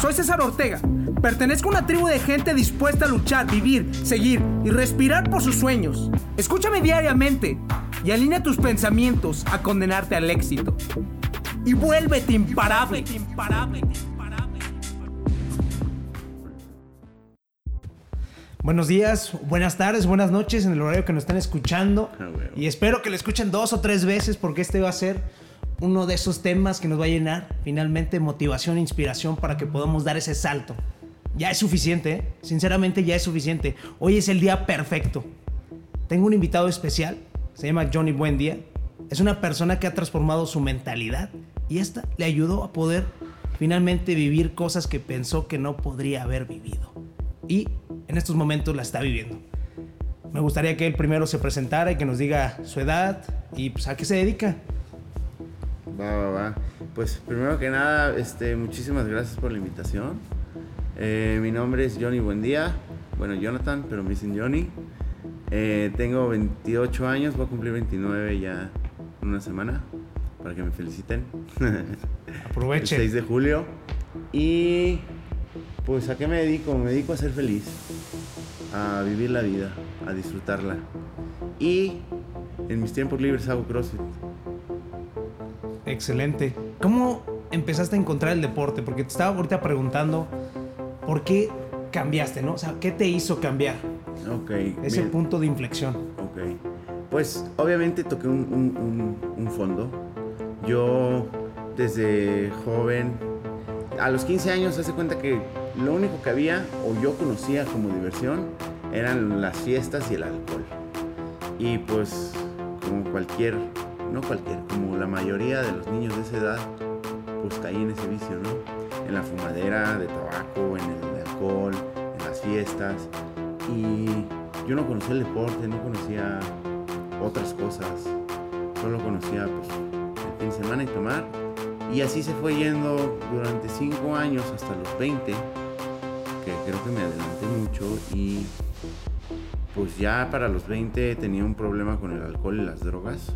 Soy César Ortega. Pertenezco a una tribu de gente dispuesta a luchar, vivir, seguir y respirar por sus sueños. Escúchame diariamente y alinea tus pensamientos a condenarte al éxito. Y vuélvete imparable. Buenos días, buenas tardes, buenas noches en el horario que nos están escuchando. Ah. Y espero que lo escuchen dos o tres veces porque este va a ser uno de esos temas que nos va a llenar finalmente motivación e inspiración para que podamos dar ese salto. Ya es suficiente, ¿eh? sinceramente ya es suficiente. Hoy es el día perfecto. Tengo un invitado especial, se llama Johnny Buendía. Es una persona que ha transformado su mentalidad y esta le ayudó a poder finalmente vivir cosas que pensó que no podría haber vivido. Y en estos momentos la está viviendo. Me gustaría que él primero se presentara y que nos diga su edad y pues, a qué se dedica. Va, va, va. Pues primero que nada, este, muchísimas gracias por la invitación. Eh, mi nombre es Johnny Buendía. Bueno, Jonathan, pero me dicen Johnny. Eh, tengo 28 años, voy a cumplir 29 ya en una semana, para que me feliciten. El Aproveche. 6 de julio. Y pues a qué me dedico? Me dedico a ser feliz, a vivir la vida, a disfrutarla. Y en mis tiempos libres hago CrossFit. Excelente. ¿Cómo empezaste a encontrar el deporte? Porque te estaba ahorita preguntando por qué cambiaste, ¿no? O sea, ¿qué te hizo cambiar? Ok. Ese bien. punto de inflexión. Ok. Pues obviamente toqué un, un- un- un fondo. Yo desde joven, a los 15 años, hace cuenta que lo único que había o yo conocía como diversión eran las fiestas y el alcohol. Y pues como cualquier, no cualquier, como la mayoría de los niños de esa edad, pues caí en ese vicio, ¿no? En la fumadera de tabaco, en el alcohol, en las fiestas. Y yo no conocía el deporte, no conocía otras cosas. Solo conocía pues, el fin de semana y tomar. Y así se fue yendo durante 5 años hasta los 20, que creo que me adelanté mucho. Y pues ya para los 20 tenía un problema con el alcohol y las drogas.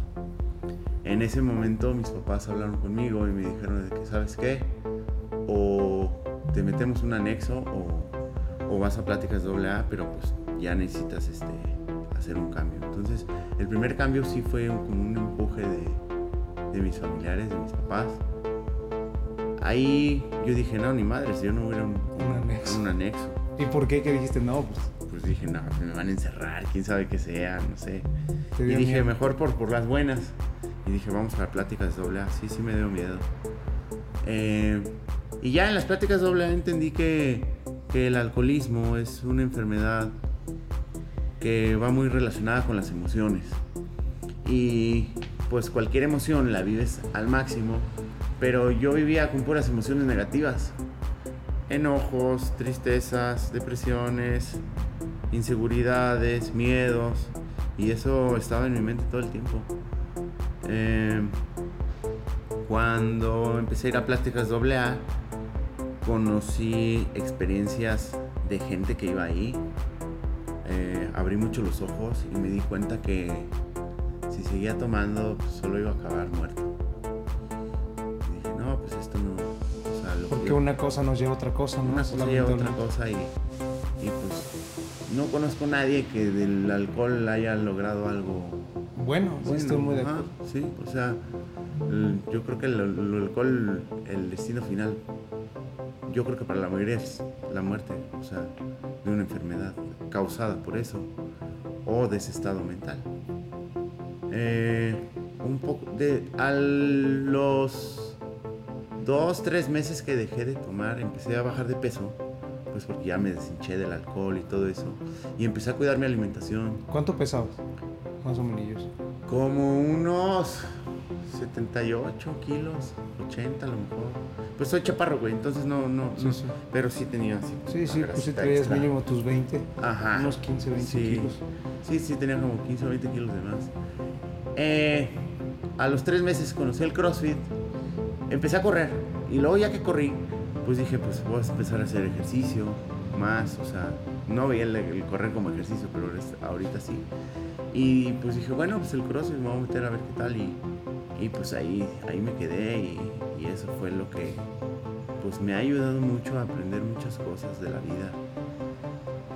En ese momento mis papás hablaron conmigo y me dijeron de que, ¿sabes qué? O te metemos un anexo o, o vas a pláticas doble A, pero pues ya necesitas este, hacer un cambio. Entonces, el primer cambio sí fue un- como un empuje de, de mis familiares, de mis papás. Ahí yo dije, no, ni madres, yo no voy a ir a un, Un anexo. un anexo. ¿Y por qué? Que dijiste, no, pues Pues dije, no, me van a encerrar, quién sabe qué sea, no sé. Y dije, miedo. mejor por, por las buenas. Y dije, vamos a pláticas doble A. Sí, sí me dio miedo. Eh, y ya en las pláticas doble A entendí que, que el alcoholismo es una enfermedad que va muy relacionada con las emociones. Y pues cualquier emoción la vives al máximo. Pero yo vivía con puras emociones negativas. Enojos, tristezas, depresiones, inseguridades, miedos. Y eso estaba en mi mente todo el tiempo. Eh, cuando empecé a ir a pláticas doble A, conocí experiencias de gente que iba ahí. Eh, abrí mucho los ojos y me di cuenta que si seguía tomando, pues, solo iba a acabar muerto. Y dije, no, pues esto no. O sea, lo que Porque una cosa nos lleva a otra cosa, ¿no? una cosa lleva a otra cosa y, y pues no conozco a nadie que del alcohol haya logrado algo Bueno, sí, estoy muy de ajá, acuerdo. sí, o sea, el- yo creo que el, el alcohol, el destino final, yo creo que para la mayoría es la muerte, o sea, de una enfermedad causada por eso o de ese estado mental. Eh, un poco de a los dos, tres meses que dejé de tomar, empecé a bajar de peso, pues porque ya me deshinché del alcohol y todo eso, y empecé a cuidar mi alimentación. ¿Cuánto pesabas? Más o menos. Como unos 78 kilos, 80 a lo mejor. Pues soy chaparro, güey, entonces no, no, Sí, no, sí. pero sí tenía así. Sí, sí, pues sí traías extra. mínimo tus 20, Ajá. unos 15, 20 Sí. kilos. Sí, sí, tenía como 15 o 20 kilos de más. Eh, a los tres meses conocí el CrossFit, empecé a correr y luego ya que corrí, pues dije, pues voy a empezar a hacer ejercicio más, o sea, no veía el, el correr como ejercicio, pero ahorita sí. Y pues dije, bueno, pues el CrossFit me voy a meter a ver qué tal y, y pues ahí, ahí me quedé y, y eso fue lo que pues me ha ayudado mucho a aprender muchas cosas de la vida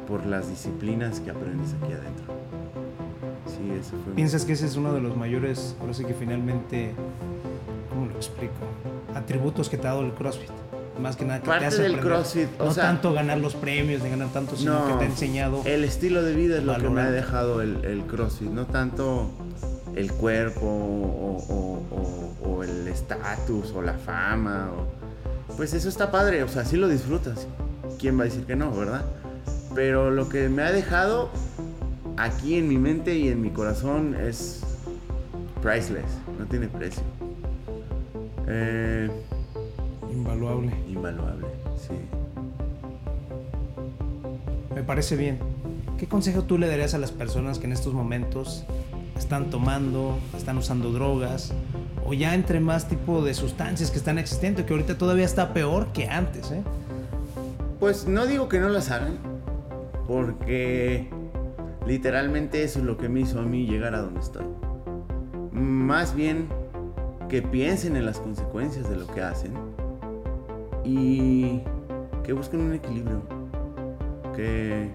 por las disciplinas que aprendes aquí adentro. Sí, eso fue. ¿Piensas que ese es uno de los mayores, ahora sí que finalmente, ¿cómo lo explico? Atributos que te ha dado el CrossFit. Más que nada que Parte te hace del aprender. CrossFit, o no sea- tanto ganar los premios, de ganar tanto, sino que te ha enseñado. El estilo de vida es lo que me ha dejado el, el CrossFit, no tanto el cuerpo o, o- el estatus o la fama. o- Pues eso está padre, o sea, sí lo disfrutas. ¿Quién va a decir que no, verdad? Pero lo que me ha dejado aquí en mi mente y en mi corazón es priceless, no tiene precio. Eh, Invaluable. invaluable, sí. Me parece bien. ¿Qué consejo tú le darías a las personas que en estos momentos están tomando, están usando drogas o ya entre más tipo de sustancias que están existiendo, que ahorita todavía está peor que antes, ¿eh? Pues no digo que no las hagan, porque literalmente eso es lo que me hizo a mí llegar a donde estoy. Más bien que piensen en las consecuencias de lo que hacen y que busquen un equilibrio. Que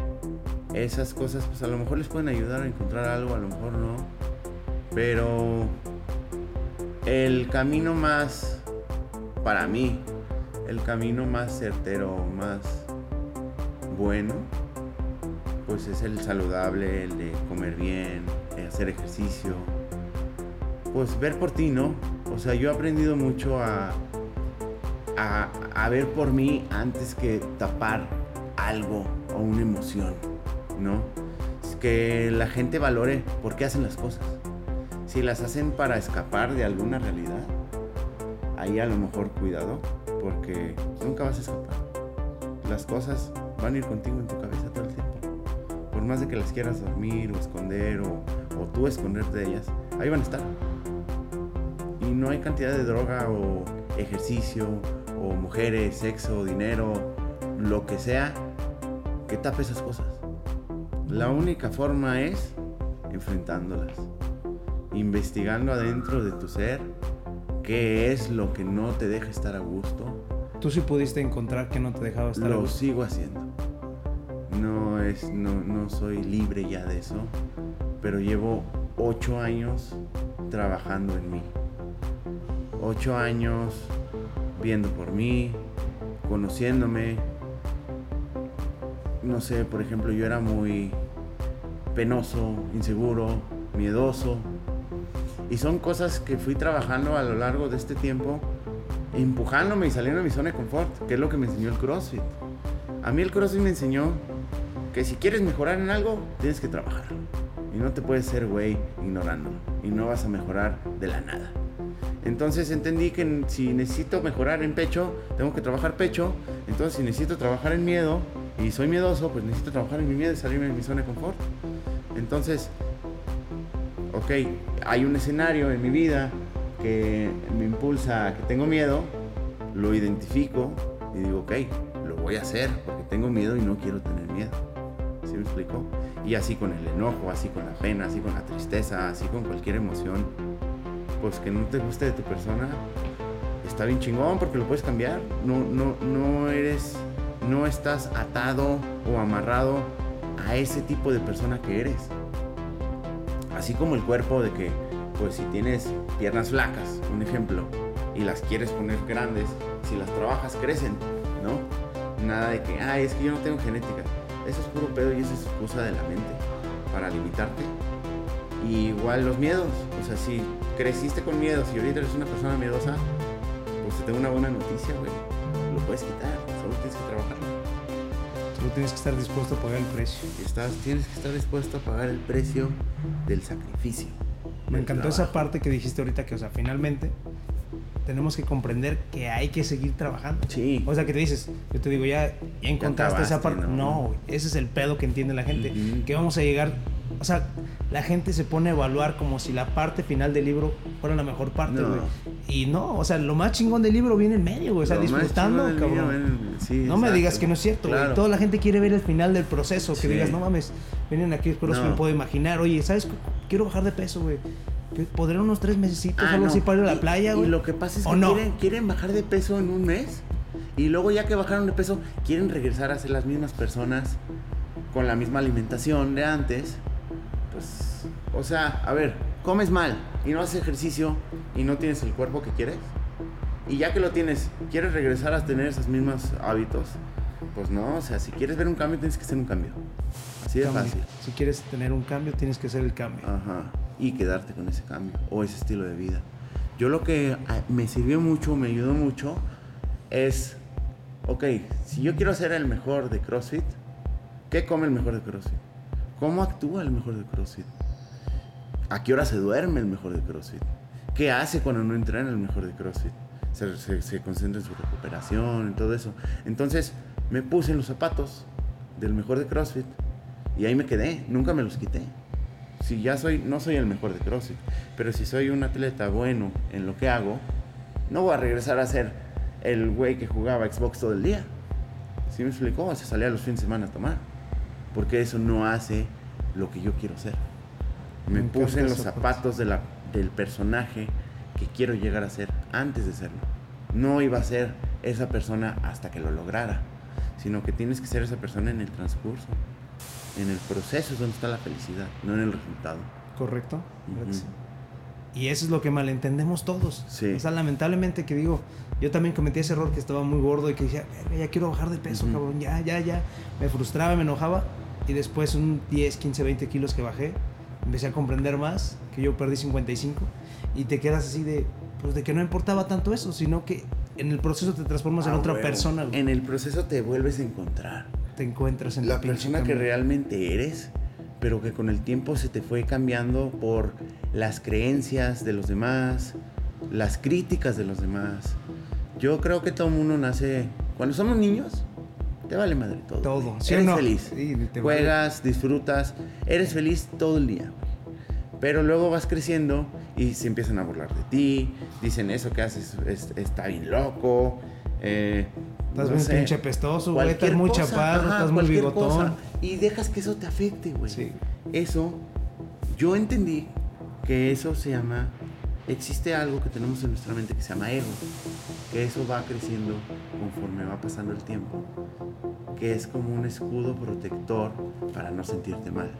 esas cosas pues a lo mejor les pueden ayudar a encontrar algo, a lo mejor no. Pero el camino más, para mí, el camino más certero, más bueno, pues es el saludable, el de comer bien, hacer ejercicio. Pues ver por ti, ¿no? O sea, yo he aprendido mucho a, a, a ver por mí antes que tapar algo o una emoción, ¿no? Es que la gente valore por qué hacen las cosas. Si las hacen para escapar de alguna realidad, ahí a lo mejor cuidado, porque nunca vas a escapar. Las cosas van a ir contigo en tu cabeza todo el tiempo. Por más de que las quieras dormir o esconder o, o tú esconderte de ellas, ahí van a estar. Y no hay cantidad de droga o ejercicio mujeres, sexo, dinero, lo que sea, que tape esas cosas. La única forma es enfrentándolas, investigando adentro de tu ser qué es lo que no te deja estar a gusto. Tú sí pudiste encontrar que no te dejaba estar a Lo gusto. sigo haciendo. No es, no, no soy libre ya de eso, pero llevo ocho años trabajando en mí. Ocho años viendo por mí, conociéndome. No sé, por ejemplo, yo era muy penoso, inseguro, miedoso. Y son cosas que fui trabajando a lo largo de este tiempo, empujándome y saliendo de mi zona de confort, que es lo que me enseñó el CrossFit. A mí el CrossFit me enseñó que si quieres mejorar en algo, tienes que trabajarlo. Y no te puedes ser güey ignorándolo. Y no vas a mejorar de la nada. Entonces entendí que si necesito mejorar en pecho, tengo que trabajar pecho. Entonces si necesito trabajar en miedo y soy miedoso, pues necesito trabajar en mi miedo y salirme de mi zona de confort. Entonces, ok, hay un escenario en mi vida que me impulsa a que tengo miedo, lo identifico y digo, ok, lo voy a hacer porque tengo miedo y no quiero tener miedo. ¿Sí me explico? Y así con el enojo, así con la pena, así con la tristeza, así con cualquier emoción, pues que no te guste de tu persona, está bien chingón porque lo puedes cambiar. No, no, no eres, no estás atado o amarrado a ese tipo de persona que eres. Así como el cuerpo de que, pues si tienes piernas flacas, un ejemplo, y las quieres poner grandes, si las trabajas crecen, ¿no? Nada de que, ay, es que yo no tengo genética. Eso es puro pedo y eso es excusa de la mente para limitarte. Y igual los miedos, o sea, si creciste con miedos y ahorita eres una persona miedosa, pues te tengo una buena noticia, güey. Lo puedes quitar, solo tienes que trabajarlo. Solo tienes que estar dispuesto a pagar el precio. Estás, tienes que estar dispuesto a pagar el precio del sacrificio. Me encantó trabajo. esa parte que dijiste ahorita, que, o sea, finalmente tenemos que comprender que hay que seguir trabajando. Sí. O sea, que te dices, yo te digo, ya, ya encontraste esa acabaste, parte. ¿no? No, ese es el pedo que entiende la gente. Ujú. Que vamos a llegar, o sea, la gente se pone a evaluar como si la parte final del libro fuera la mejor parte, No. güey. Y no, o sea, lo más chingón del libro viene en medio, güey. O sea, Lo disfrutando, cabrón. sí, no me exacto. digas que no es cierto, güey. Claro. Toda la gente quiere ver el final del proceso. Que Sí. digas, no mames, vienen aquí, pero No. me puedo imaginar. Oye, ¿sabes? Quiero bajar de peso, güey. Podré unos tres mesecitos, Ah, no. así para ir a la Y- playa, y, güey. lo que pasa es ¿O que no? quieren, quieren bajar de peso en un mes Y luego ya que bajaron de peso, quieren regresar a ser las mismas personas con la misma alimentación de antes. Pues, o sea, a ver, comes mal y no haces ejercicio y no tienes el cuerpo que quieres. Y ya que lo tienes, ¿quieres regresar a tener esos mismos hábitos? Pues no, o sea, si quieres ver un cambio, tienes que hacer un cambio. Así de Cambio. fácil. Si quieres tener un cambio, tienes que hacer el cambio. Ajá. Y quedarte con ese cambio o ese estilo de vida. Yo lo que ah, me sirvió mucho, me ayudó mucho, es, ok, si yo quiero ser el mejor de CrossFit, ¿qué come el mejor de CrossFit? ¿Cómo actúa el mejor de CrossFit? ¿A qué hora se duerme el mejor de CrossFit? ¿Qué hace cuando no entrena el mejor de CrossFit? Se, concentra en su recuperación, en todo eso. Entonces me puse en los zapatos del mejor de CrossFit y ahí me quedé, nunca me los quité. Si ya soy, no soy el mejor de CrossFit, pero si soy un atleta bueno en lo que hago, no voy a regresar a ser el güey que jugaba Xbox todo el día. ¿Sí me explicó? Se salía los fines de semana a tomar. Porque eso no hace lo que yo quiero ser. Me, Me puse en los zapatos de la- del personaje que quiero llegar a ser antes de serlo. No iba a ser esa persona hasta que lo lograra, sino que tienes que ser esa persona en el transcurso. En el proceso es donde está la felicidad, no en el resultado. ¿Correcto? Y eso es lo que malentendemos todos. Sí. O sea, lamentablemente que digo, yo también cometí ese error que estaba muy gordo y que decía, "Verga, ya quiero bajar de peso, cabrón, ya, ya, ya. Me frustraba, me enojaba. Y después un 10, 15, 20 kilos que bajé, empecé a comprender más, que yo perdí 55. Y te quedas así de, pues de que no importaba tanto eso, sino que en el proceso te transformas en Ah, otra persona. En el proceso te vuelves a encontrar. Te encuentras en la pinche persona que realmente eres, pero que con el tiempo se te fue cambiando por las creencias de los demás, las críticas de los demás. Yo creo que todo el mundo nace, cuando somos niños, te vale madre todo. Todo. ¿sí eres no? feliz. Sí, te vale. Juegas, disfrutas, eres feliz todo el día. Pero luego vas creciendo y se empiezan a burlar de ti, dicen eso que haces es- está bien loco. eh, Estás no bien sé, pinche pestoso, güey, estás muy cosa, chaparro, ajá, estás muy bigotón. cosa, y dejas que eso te afecte, güey. Sí. Eso, yo entendí que eso se llama, existe algo que tenemos en nuestra mente que se llama ego, que eso va creciendo conforme va pasando el tiempo, que es como un escudo protector para no sentirte mal.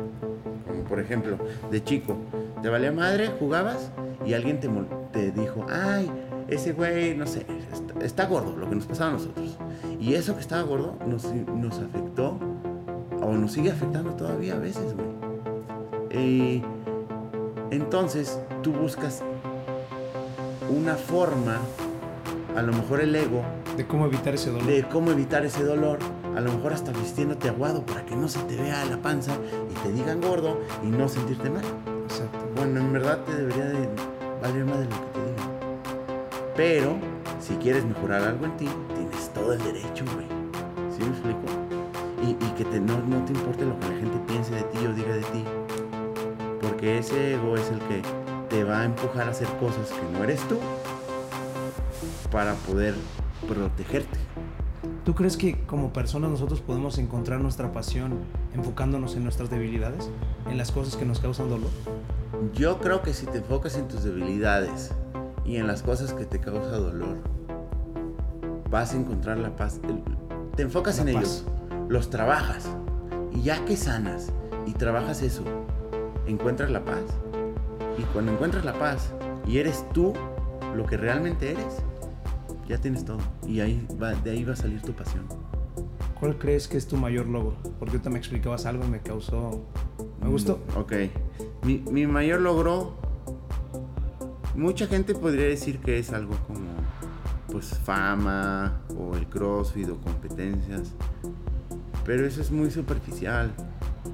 Como por ejemplo, de chico, te valía madre, jugabas y alguien te, te dijo, ay, ese güey, no sé, está, está gordo, lo que nos pasaba a nosotros. Y eso que estaba gordo nos, nos afectó o nos sigue afectando todavía a veces, güey. Y entonces tú buscas una forma, a lo mejor el ego, De cómo evitar ese dolor. de cómo evitar ese dolor, a lo mejor hasta vistiéndote aguado para que no se te vea la panza y te digan gordo y no sentirte mal. Exacto. Bueno, en verdad te debería de valer más de lo que te. Pero, si quieres mejorar algo en ti, tienes todo el derecho, güey. ¿Sí me explico? Y, y que te- no, no te importe lo que la gente piense de ti o diga de ti. Porque ese ego es el que te va a empujar a hacer cosas que no eres tú para poder protegerte. ¿Tú crees que como personas nosotros podemos encontrar nuestra pasión enfocándonos en nuestras debilidades? En las cosas que nos causan dolor. Yo creo que si te enfocas en tus debilidades y en las cosas que te causa dolor, vas a encontrar la paz. Te enfocas La en paz. ellos, los trabajas y ya que sanas y trabajas eso, encuentras la paz. Y cuando encuentras la paz y eres tú lo que realmente eres, ya tienes todo. Y ahí va, de ahí va a salir tu pasión. ¿Cuál crees que es tu mayor logro? Porque ahorita me explicabas algo y me causó... Me gustó. Mm, Ok. Mi, mi mayor logro. Mucha gente podría decir que es algo como. Pues fama. O el crossfit o competencias. Pero eso es muy superficial.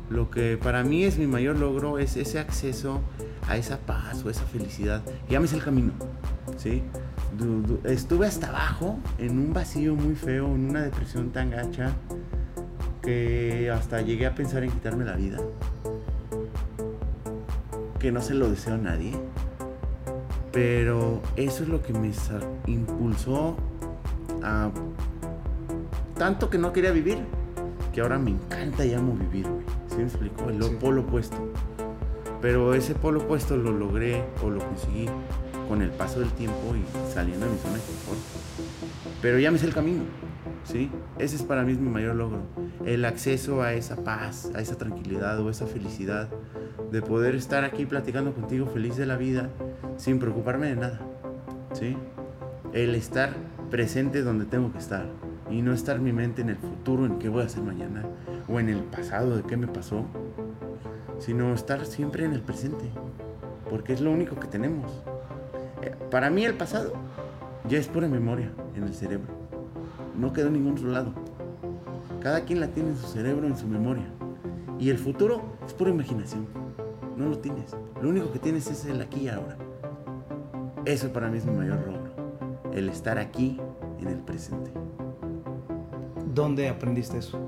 Lo que para mí es mi mayor logro es ese acceso a esa paz o esa felicidad. Llámese el camino. ¿Sí? Estuve hasta abajo en un vacío muy feo, en una depresión tan gacha que hasta llegué a pensar en quitarme la vida. Que no se lo deseo a nadie. Pero eso es lo que me impulsó a... Tanto que no quería vivir, que ahora me encanta y amo vivir, güey. ¿Sí me explico? El Sí. polo opuesto. Pero ese polo opuesto lo logré o lo conseguí con el paso del tiempo y saliendo de mi zona de confort. Pero ya me sé el camino. ¿sí? Ese es para mí mi mayor logro. El acceso a esa paz, a esa tranquilidad o esa felicidad de poder estar aquí platicando contigo feliz de la vida sin preocuparme de nada, ¿sí? El estar presente donde tengo que estar y no estar mi mente en el futuro, en qué voy a hacer mañana o en el pasado, de qué me pasó, sino estar siempre en el presente, porque es lo único que tenemos. Eh, para mí el pasado ya es pura memoria en el cerebro. No quedó en ningún otro lado. Cada quien la tiene en su cerebro, en su memoria. Y el futuro es pura imaginación. No lo tienes. Lo único que tienes es el aquí y ahora. Eso para mí es mi mayor logro. El estar aquí en el presente. ¿Dónde aprendiste eso?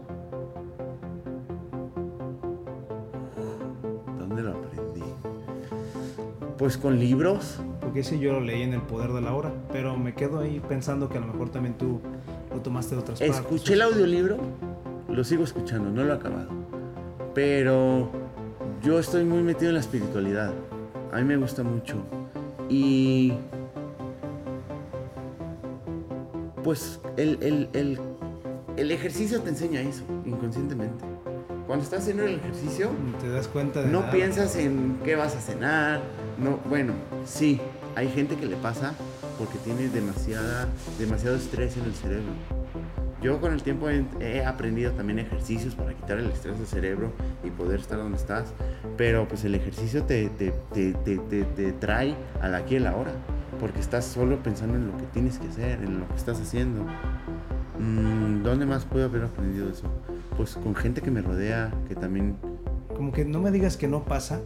¿Dónde lo aprendí? Pues con libros. Porque ese yo lo leí en El Poder de la Hora, pero me quedo ahí pensando que a lo mejor también tú lo tomaste de otras partes. Escuché el audiolibro, lo sigo escuchando, no lo he acabado. Pero yo estoy muy metido en la espiritualidad. A mí me gusta mucho. Y pues el, el, el, el ejercicio te enseña eso, inconscientemente. Cuando estás haciendo el ejercicio, Te das cuenta de no nada. piensas en qué vas a cenar. No, bueno, sí, hay gente que le pasa porque tiene demasiada, demasiado estrés en el cerebro. Yo con el tiempo he, he aprendido también ejercicios para quitar el estrés del cerebro y poder estar donde estás. Pero pues el ejercicio te, te, te, te, trae al aquí y la hora. Porque estás solo pensando en lo que tienes que hacer, en lo que estás haciendo. Mm, ¿Dónde más puedo haber aprendido eso? Pues con gente que me rodea, que también Como que no me digas que no pasa,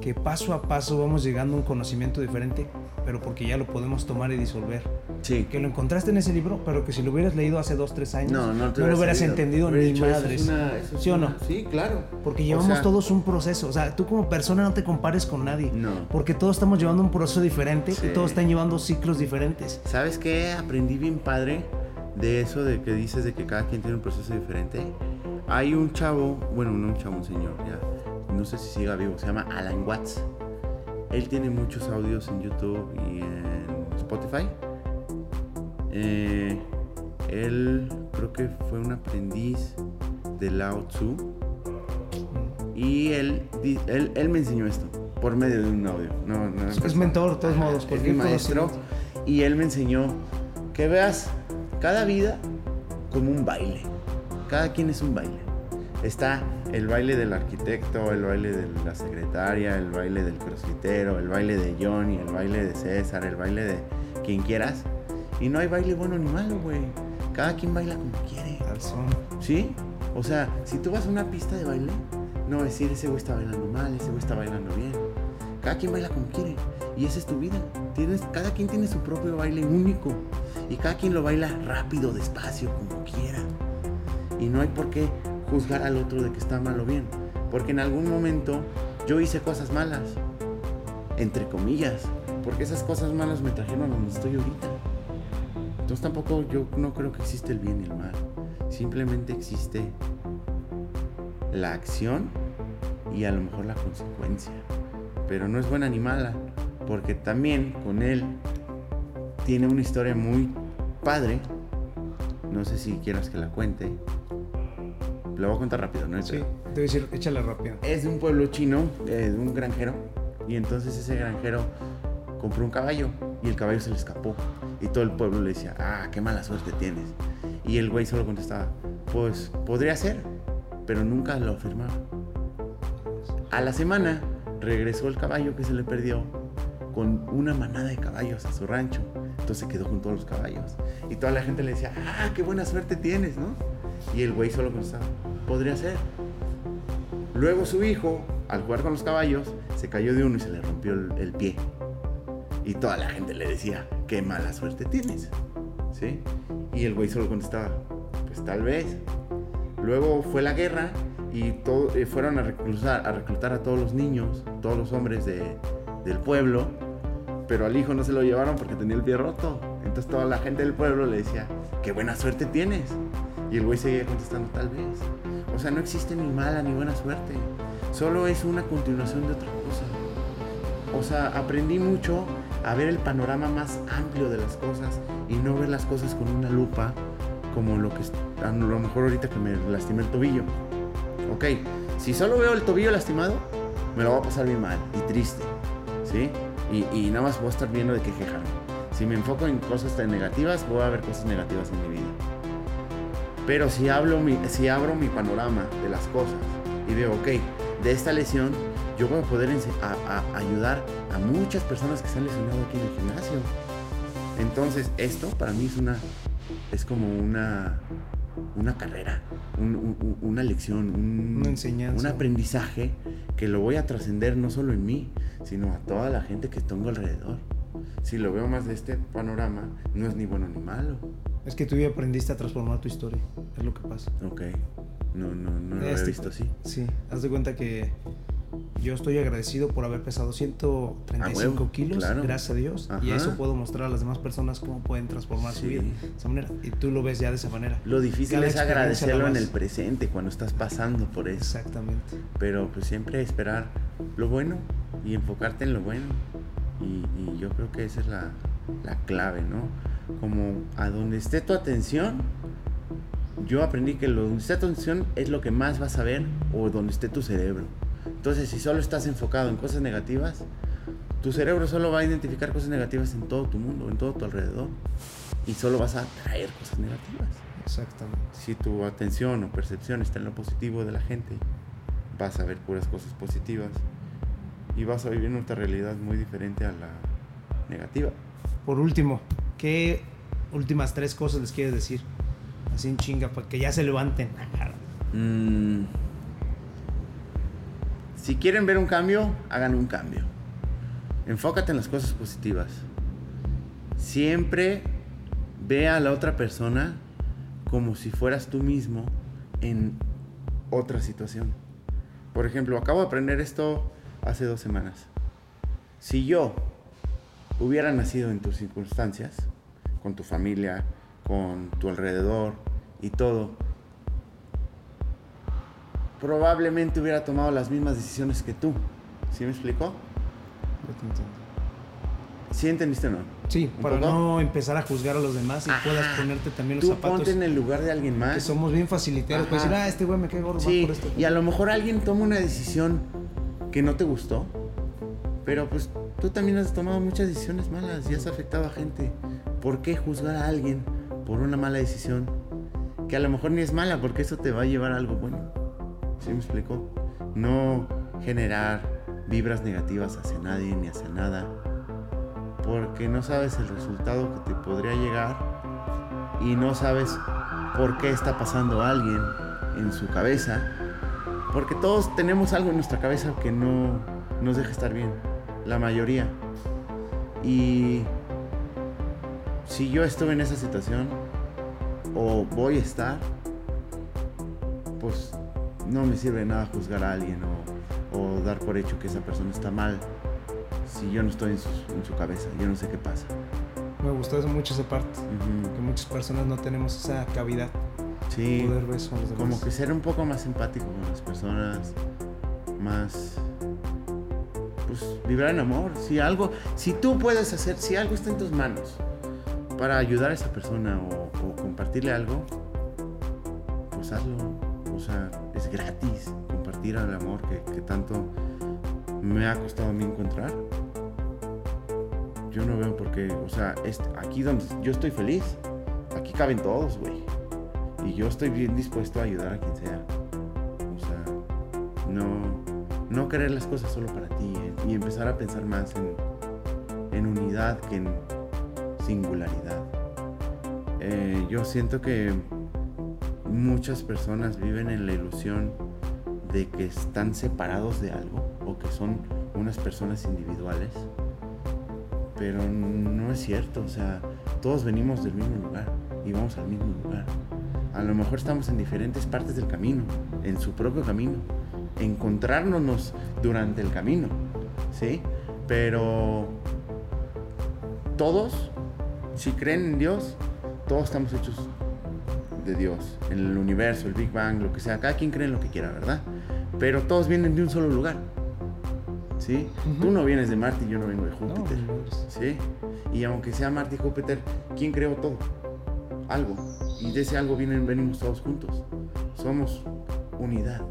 que paso a paso vamos llegando a un conocimiento diferente, pero porque ya lo podemos tomar y disolver. Sí. Que lo encontraste en ese libro, pero que si lo hubieras leído hace dos, tres años, No, no, te lo hubieras leído. entendido ni dicho, eso es madres. una- eso es ¿Sí o no? una- Sí, claro. Porque O llevamos sea, todos un proceso. O sea, tú como persona no te compares con nadie. No. Porque todos estamos llevando un proceso diferente Sí. y todos están llevando ciclos diferentes. ¿Sabes qué? Aprendí bien padre de eso de que dices de que cada quien tiene un proceso diferente. Hay un chavo, bueno, no un chavo, un señor, ya. No sé si siga vivo, se llama Alan Watts. Él tiene muchos audios en YouTube y en Spotify. Eh, él creo que fue un aprendiz de Lao Tzu. Y él, él, él me enseñó esto por medio de un audio. No, no en Es mentor, de todos modos. Es mi maestro y él me enseñó que veas cada vida como un baile. Cada quien es un baile. Está el baile del arquitecto, el baile de la secretaria, el baile del crossfitero, el baile de Johnny, el baile de César, el baile de quien quieras. Y no hay baile bueno ni malo, güey. Cada quien baila como quiere. Al son. ¿Sí? O sea, si tú vas a una pista de baile, no decir ese güey está bailando mal, ese güey está bailando bien. Cada quien baila como quiere. Y esa es tu vida. Tienes, cada quien tiene su propio baile único. Y cada quien lo baila rápido, despacio, como quiera. Y no hay por qué juzgar al otro de que está mal o bien. Porque en algún momento yo hice cosas malas. Entre comillas. Porque esas cosas malas me trajeron a donde estoy ahorita. Entonces tampoco yo no creo que existe el bien y el mal. Simplemente existe la acción y a lo mejor la consecuencia. Pero no es buena ni mala, porque también con él tiene una historia muy padre. No sé si quieras que la cuente. Lo voy a contar rápido, ¿no? Sí, a decir, échale rápido. Es de un pueblo chino, eh, de un granjero. Y entonces ese granjero compró un caballo y el caballo se le escapó. Y todo el pueblo le decía, ah, qué mala suerte tienes. Y el güey solo contestaba, pues podría ser, pero nunca lo afirmaba. A la semana regresó el caballo que se le perdió con una manada de caballos a su rancho. Entonces se quedó con todos los caballos. Y toda la gente le decía, ah, qué buena suerte tienes, ¿no? Y el güey solo contestaba, podría ser. Luego su hijo, al jugar con los caballos, se cayó de uno y se le rompió el, pie. Y toda la gente le decía, qué mala suerte tienes. ¿Sí? Y el güey solo contestaba, pues tal vez. Luego fue la guerra y eh, fueron a reclutar, a reclutar a todos los niños, todos los hombres de- del pueblo, pero al hijo no se lo llevaron porque tenía el pie roto. Entonces toda la gente del pueblo le decía, qué buena suerte tienes. Y el güey seguía contestando, tal vez. O sea, no existe ni mala ni buena suerte. Solo es una continuación de otra cosa. O sea, aprendí mucho a ver el panorama más amplio de las cosas y no ver las cosas con una lupa como lo que a lo mejor ahorita que me lastimé el tobillo. Ok, si solo veo el tobillo lastimado, me lo voy a pasar bien mal y triste, ¿sí? Y, nada más voy a estar viendo de qué quejarme. Si me enfoco en cosas tan negativas, voy a ver cosas negativas en mi vida. Pero si, hablo mi, si abro mi panorama de las cosas y veo, ok, de esta lesión, yo voy a poder a, a ayudar a muchas personas que se han lesionado aquí en el gimnasio. Entonces, esto para mí es una, es como una, una carrera, una lección, un, una enseñanza. un aprendizaje que lo voy a trascender no solo en mí, sino a toda la gente que tengo alrededor. Si lo veo más de este panorama, no es ni bueno ni malo. Es que tú ya aprendiste a transformar tu historia, es lo que pasa. Ok, no, no, no lo Este- visto así. Sí, haz de cuenta que yo estoy agradecido por haber pesado 135 A huevo, kilos, claro. gracias a Dios. Y eso puedo mostrar a las demás personas cómo pueden transformar su vida de esa manera. Y tú lo ves ya de esa manera. Lo difícil Cada es agradecerlo en el presente, cuando estás pasando por eso. Exactamente. Pero pues siempre esperar lo bueno y enfocarte en lo bueno. Y, y yo creo que esa es la, la clave, ¿no? Como a donde esté tu atención, yo aprendí que lo donde esté tu atención es lo que más vas a ver o donde esté tu cerebro. Entonces, si solo estás enfocado en cosas negativas, tu cerebro solo va a identificar cosas negativas en todo tu mundo, en todo tu alrededor. Y solo vas a atraer cosas negativas. Exactamente. Si tu atención o percepción está en lo positivo de la gente, vas a ver puras cosas positivas y vas a vivir nuestra realidad muy diferente a la negativa. Por último, ¿qué últimas tres cosas les quieres decir? Así en chinga, para que ya se levanten. Mm. Si quieren ver un cambio, hagan un cambio. Enfócate en las cosas positivas. Siempre ve a la otra persona como si fueras tú mismo en otra situación. Por ejemplo, acabo de aprender esto hace dos semanas. Si yo hubiera nacido en tus circunstancias, con tu familia, con tu alrededor y todo, probablemente hubiera tomado las mismas decisiones que tú. ¿Sí me explicó? ¿Sí entendiste o no? Sí, ¿Un para poco? no empezar a juzgar a los demás y Ajá. puedas ponerte también los Tú zapatos. ponte en el lugar de alguien Que más. somos bien faciliteros. Puedes decir, ah, este güey me cae gordo Sí, por esto. y a lo mejor alguien toma una decisión que no te gustó, pero pues tú también has tomado muchas decisiones malas y has afectado a gente. ¿Por qué juzgar a alguien por una mala decisión que a lo mejor ni es mala porque eso te va a llevar a algo bueno? ¿Sí me explicó? No generar vibras negativas hacia nadie ni hacia nada, porque no sabes el resultado que te podría llegar y no sabes por qué está pasando alguien en su cabeza, porque todos tenemos algo en nuestra cabeza que no nos deja estar bien, la mayoría. Y si yo estuve en esa situación o voy a estar, pues no me sirve nada juzgar a alguien o, o dar por hecho que esa persona está mal si yo no estoy en su, en su cabeza, yo no sé qué pasa. Me gustó eso mucho esa parte. Que muchas personas no tenemos esa cavidad Sí, de poder ver eso a los demás. como que ser un poco más empático con las personas, más pues vibrar en amor. Si algo, si tú puedes hacer, si algo está en tus manos para ayudar a esa persona o, compartirle algo, pues hazlo. O sea, es gratis compartir el amor que, tanto me ha costado a mí encontrar. Yo no veo por qué, o sea, es aquí donde yo estoy feliz, aquí caben todos, güey. Y yo estoy bien dispuesto a ayudar a quien sea. O sea, no, no querer las cosas solo para ti y empezar a pensar más en, en unidad que en singularidad. Eh, yo siento que muchas personas viven en la ilusión de que están separados de algo o que son unas personas individuales. Pero no es cierto, o sea, todos venimos del mismo lugar y vamos al mismo lugar. A lo mejor estamos en diferentes partes del camino, en su propio camino, encontrárnoslos durante el camino, ¿sí? Pero todos, si creen en Dios, todos estamos hechos de Dios, en el universo, el Big Bang, lo que sea. Cada quien cree en lo que quiera, ¿verdad? Pero todos vienen de un solo lugar, ¿sí? Tú no vienes de Marte y yo no vengo de Júpiter. no ¿Sí? Y aunque sea Marte y Júpiter, ¿quién creó todo? algo. Y de ese algo vienen, venimos todos juntos. Somos unidad.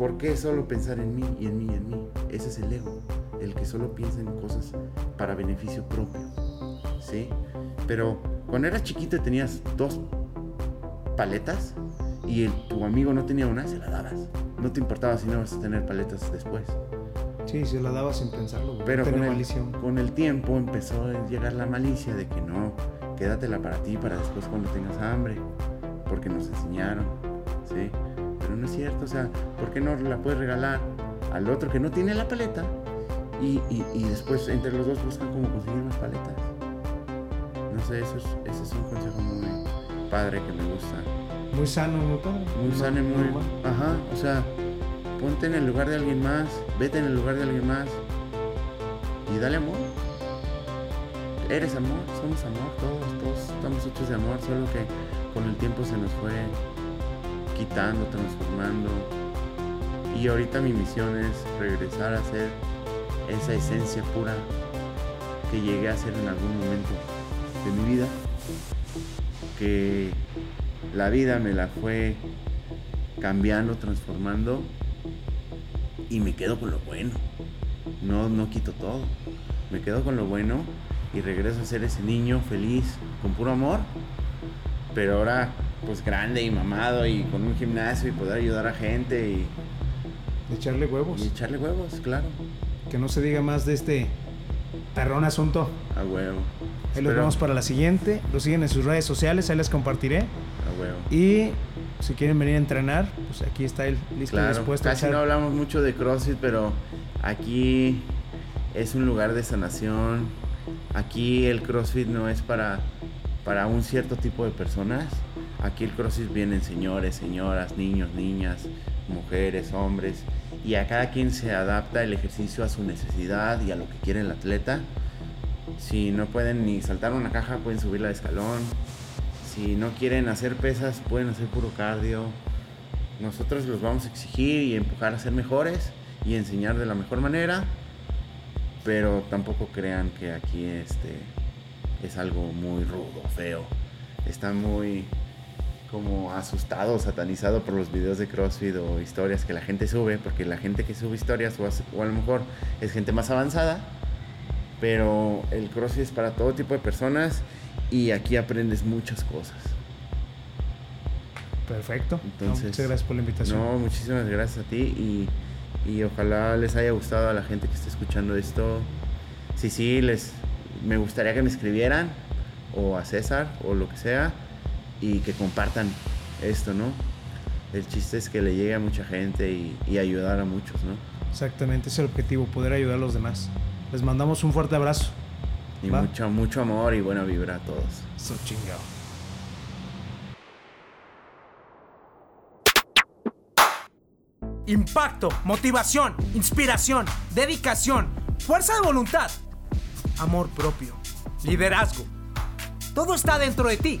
¿Por qué solo pensar en mí y en mí y en mí? Ese es el ego, el que solo piensa en cosas para beneficio propio. ¿Sí? Pero cuando eras chiquito y tenías dos paletas y tu amigo no tenía una, se la dabas. No te importaba si no vas a tener paletas después. Sí, se la dabas sin pensarlo. Pero con el, con el, tiempo empezó a llegar la malicia de que no, quédatela para ti, para después cuando tengas hambre, porque nos enseñaron, ¿sí? Pero no es cierto, o sea, ¿por qué no la puedes regalar al otro que no tiene la paleta? Y, y, después entre los dos buscan cómo conseguir más paletas. No sé, eso es, ese es un consejo muy padre que me gusta. Muy sano, muy padre. Muy sano y muy... Ajá, o sea, ponte en el lugar de alguien más, vete en el lugar de alguien más y dale amor. Eres amor, somos amor, todos, todos estamos hechos de amor, solo que con el tiempo se nos fue quitando, transformando. Y ahorita mi misión es regresar a ser esa esencia pura que llegué a ser en algún momento de mi vida, que la vida me la fue cambiando, transformando y me quedo con lo bueno. No, no quito todo. Me quedo con lo bueno y regreso a ser ese niño feliz, con puro amor. Pero ahora, pues grande y mamado y con un gimnasio y poder ayudar a gente y. echarle huevos. Y echarle huevos, claro. Que no se diga más de este perrón asunto. A huevo. Ahí los vemos para la siguiente. Lo siguen en sus redes sociales, ahí les compartiré. A huevo. Y si quieren venir a entrenar, pues aquí está él listo claro, y dispuesto casi no hablamos mucho de CrossFit, pero aquí es un lugar de sanación. Aquí el CrossFit no es para, para un cierto tipo de personas. Aquí el CrossFit vienen señores, señoras, niños, niñas, mujeres, hombres. Y a cada quien se adapta el ejercicio a su necesidad y a lo que quiere el atleta. Si no pueden ni saltar una caja, pueden subirla de escalón si no quieren hacer pesas, pueden hacer puro cardio. Nosotros los vamos a exigir y empujar a ser mejores y enseñar de la mejor manera. Pero tampoco crean que aquí este, es algo muy rudo, feo. Está muy como asustado, satanizado por los videos de CrossFit o historias que la gente sube, porque la gente que sube historias o, a lo mejor es gente más avanzada, pero el CrossFit es para todo tipo de personas y aquí aprendes muchas cosas. Perfecto. Entonces, muchas gracias por la invitación. No, muchísimas gracias a ti y, ojalá les haya gustado a la gente que está escuchando esto. Sí, sí, les, me gustaría que me escribieran o a César o lo que sea y que compartan esto, ¿no? El chiste es que le llegue a mucha gente y, y ayudar a muchos, ¿no? Exactamente, ese es el objetivo, poder ayudar a los demás. Les mandamos un fuerte abrazo. Y mucho, mucho amor y buena vibra a todos. So chingado. Impacto, motivación, inspiración, dedicación, fuerza de voluntad, amor propio, liderazgo. Todo está dentro de ti.